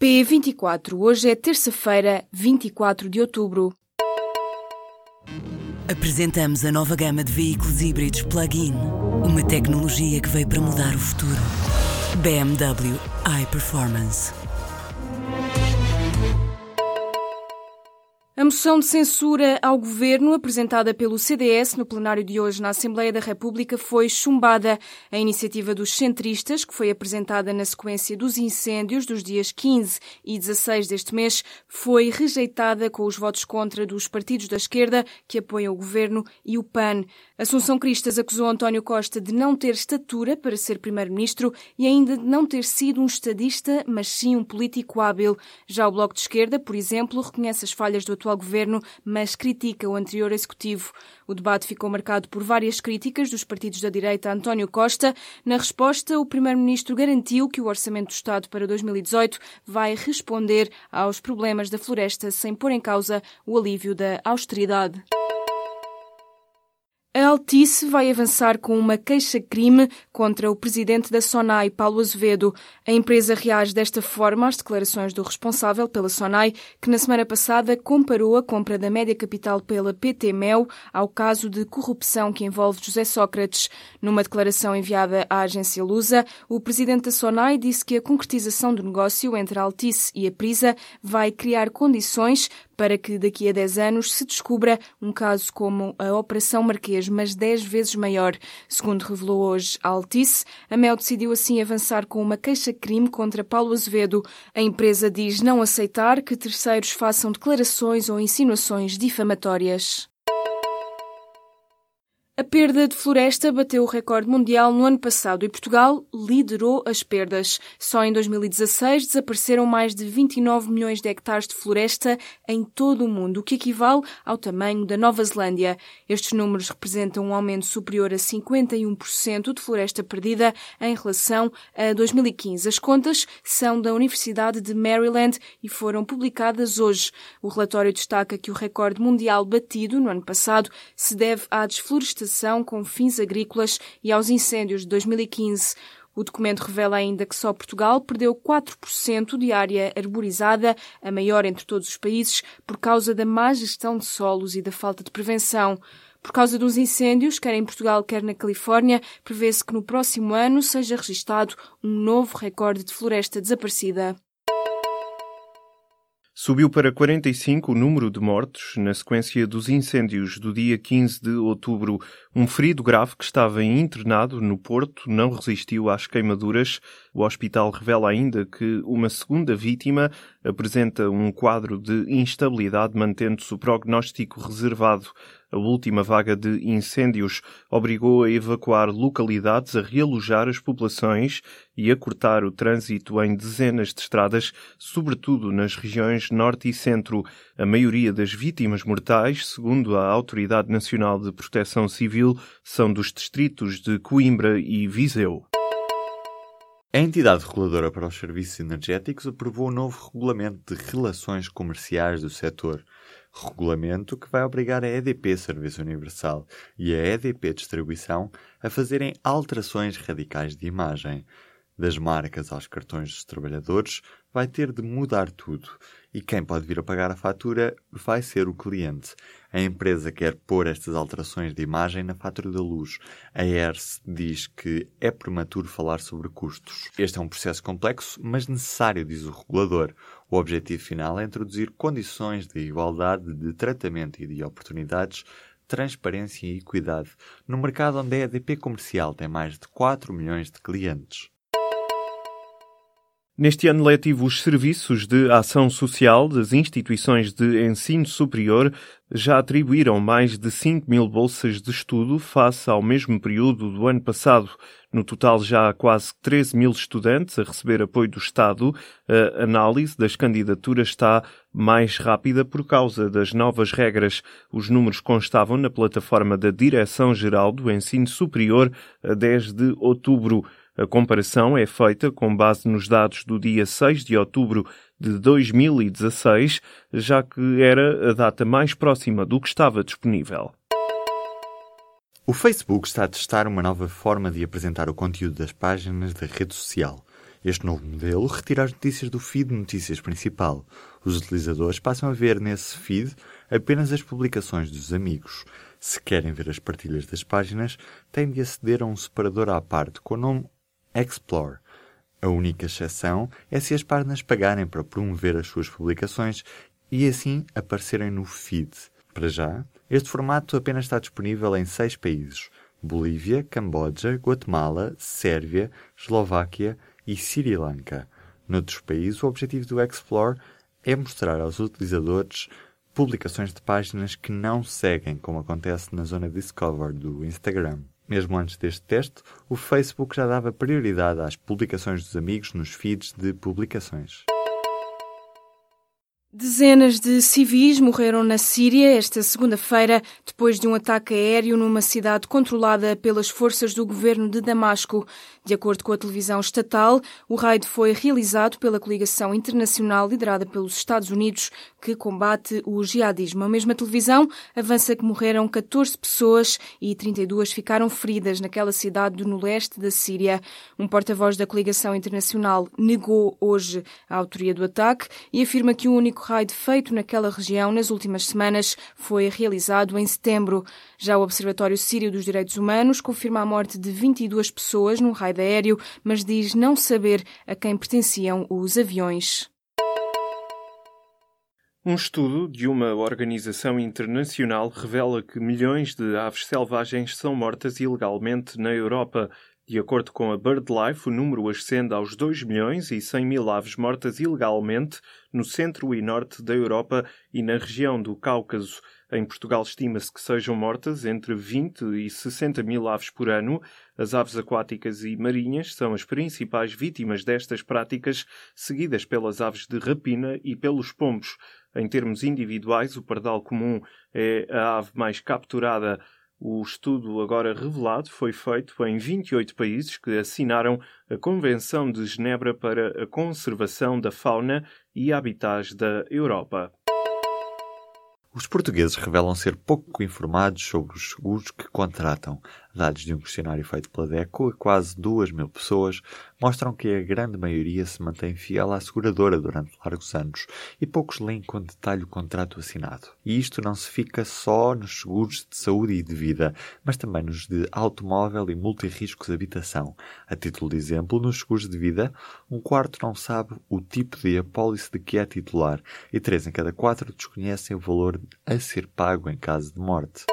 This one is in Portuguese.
P24. Hoje é terça-feira, 24 de outubro. Apresentamos a nova gama de veículos híbridos plug-in. Uma tecnologia que veio para mudar o futuro. BMW iPerformance. A moção de censura ao governo apresentada pelo CDS no plenário de hoje na Assembleia da República foi chumbada. A iniciativa dos centristas, que foi apresentada na sequência dos incêndios dos dias 15 e 16 deste mês, foi rejeitada com os votos contra dos partidos da esquerda que apoiam o governo e o PAN. Assunção Cristas acusou António Costa de não ter estatura para ser primeiro-ministro e ainda de não ter sido um estadista, mas sim um político hábil. Já o Bloco de Esquerda, por exemplo, reconhece as falhas do atual governo, mas critica o anterior executivo. O debate ficou marcado por várias críticas dos partidos da direita a António Costa. Na resposta, o primeiro-ministro garantiu que o Orçamento do Estado para 2018 vai responder aos problemas da floresta sem pôr em causa o alívio da austeridade. A Altice vai avançar com uma queixa-crime contra o presidente da SONAI, Paulo Azevedo. A empresa reage desta forma às declarações do responsável pela SONAI, que na semana passada comparou a compra da média capital pela PT Mel ao caso de corrupção que envolve José Sócrates. Numa declaração enviada à agência Lusa, o presidente da SONAI disse que a concretização do negócio entre a Altice e a Prisa vai criar condições para que daqui a 10 anos se descubra um caso como a Operação Marquês, mas 10 vezes maior. Segundo revelou hoje a Altice, a Mel decidiu assim avançar com uma queixa-crime contra Paulo Azevedo. A empresa diz não aceitar que terceiros façam declarações ou insinuações difamatórias. A perda de floresta bateu o recorde mundial no ano passado e Portugal liderou as perdas. Só em 2016 desapareceram mais de 29 milhões de hectares de floresta em todo o mundo, o que equivale ao tamanho da Nova Zelândia. Estes números representam um aumento superior a 51% de floresta perdida em relação a 2015. As contas são da Universidade de Maryland e foram publicadas hoje. O relatório destaca que o recorde mundial batido no ano passado se deve à desflorestação com fins agrícolas e aos incêndios de 2015. O documento revela ainda que só Portugal perdeu 4% de área arborizada, a maior entre todos os países, por causa da má gestão de solos e da falta de prevenção. Por causa dos incêndios, quer em Portugal, quer na Califórnia, prevê-se que no próximo ano seja registado um novo recorde de floresta desaparecida. Subiu para 45 o número de mortos na sequência dos incêndios do dia 15 de outubro. Um ferido grave que estava internado no Porto não resistiu às queimaduras. O hospital revela ainda que uma segunda vítima apresenta um quadro de instabilidade, mantendo-se o prognóstico reservado. A última vaga de incêndios obrigou a evacuar localidades, a realojar as populações e a cortar o trânsito em dezenas de estradas, sobretudo nas regiões norte e centro. A maioria das vítimas mortais, segundo a Autoridade Nacional de Proteção Civil, são dos distritos de Coimbra e Viseu. A entidade reguladora para os serviços energéticos aprovou o um novo regulamento de relações comerciais do setor regulamento que vai obrigar a EDP Serviço Universal e a EDP Distribuição a fazerem alterações radicais de imagem. Das marcas aos cartões dos trabalhadores, vai ter de mudar tudo. E quem pode vir a pagar a fatura vai ser o cliente. A empresa quer pôr estas alterações de imagem na fatura da luz. A ERS diz que é prematuro falar sobre custos. Este é um processo complexo, mas necessário, diz o regulador. O objetivo final é introduzir condições de igualdade de tratamento e de oportunidades transparência e equidade no mercado onde a EDP comercial tem mais de 4 milhões de clientes. Neste ano letivo, os serviços de ação social das instituições de ensino superior já atribuíram mais de 5 mil bolsas de estudo face ao mesmo período do ano passado. No total, já há quase 13 mil estudantes a receber apoio do Estado. A análise das candidaturas está mais rápida por causa das novas regras. Os números constavam na plataforma da Direção-Geral do Ensino Superior a 10 de outubro. A comparação é feita com base nos dados do dia 6 de outubro de 2016, já que era a data mais próxima do que estava disponível. O Facebook está a testar uma nova forma de apresentar o conteúdo das páginas da rede social. Este novo modelo retira as notícias do feed notícias principal. Os utilizadores passam a ver nesse feed apenas as publicações dos amigos. Se querem ver as partilhas das páginas, têm de aceder a um separador à parte com o nome Explore. A única exceção é se as páginas pagarem para promover as suas publicações e assim aparecerem no feed. Para já, este formato apenas está disponível em seis países: Bolívia, Camboja, Guatemala, Sérvia, Eslováquia e Sri Lanka. Noutros países, o objetivo do Explore é mostrar aos utilizadores publicações de páginas que não seguem, como acontece na zona Discover do Instagram. Mesmo antes deste teste, o Facebook já dava prioridade às publicações dos amigos nos feeds de publicações. Dezenas de civis morreram na Síria esta segunda-feira depois de um ataque aéreo numa cidade controlada pelas forças do governo de Damasco. De acordo com a televisão estatal, o raid foi realizado pela coligação internacional liderada pelos Estados Unidos que combate o jihadismo. A mesma televisão avança que morreram 14 pessoas e 32 ficaram feridas naquela cidade do leste da Síria. Um porta-voz da coligação internacional negou hoje a autoria do ataque e afirma que o único raid feito naquela região nas últimas semanas foi realizado em setembro. Já o Observatório Sírio dos Direitos Humanos confirma a morte de 22 pessoas num raid aéreo, mas diz não saber a quem pertenciam os aviões. Um estudo de uma organização internacional revela que milhões de aves selvagens são mortas ilegalmente na Europa. De acordo com a BirdLife, o número ascende aos 2 milhões e 100 mil aves mortas ilegalmente no centro e norte da Europa e na região do Cáucaso. Em Portugal estima-se que sejam mortas entre 20 e 60 mil aves por ano. As aves aquáticas e marinhas são as principais vítimas destas práticas, seguidas pelas aves de rapina e pelos pombos. Em termos individuais, o pardal comum é a ave mais capturada o estudo agora revelado foi feito em 28 países que assinaram a Convenção de Genebra para a Conservação da Fauna e Habitats da Europa. Os portugueses revelam ser pouco informados sobre os seguros que contratam. Dados de um questionário feito pela DECO a quase 2 mil pessoas mostram que a grande maioria se mantém fiel à seguradora durante largos anos e poucos leem com detalhe o contrato assinado. E isto não se fica só nos seguros de saúde e de vida, mas também nos de automóvel e multirriscos de habitação. A título de exemplo, nos seguros de vida, um quarto não sabe o tipo de apólice de que é titular e três em cada quatro desconhecem o valor a ser pago em caso de morte.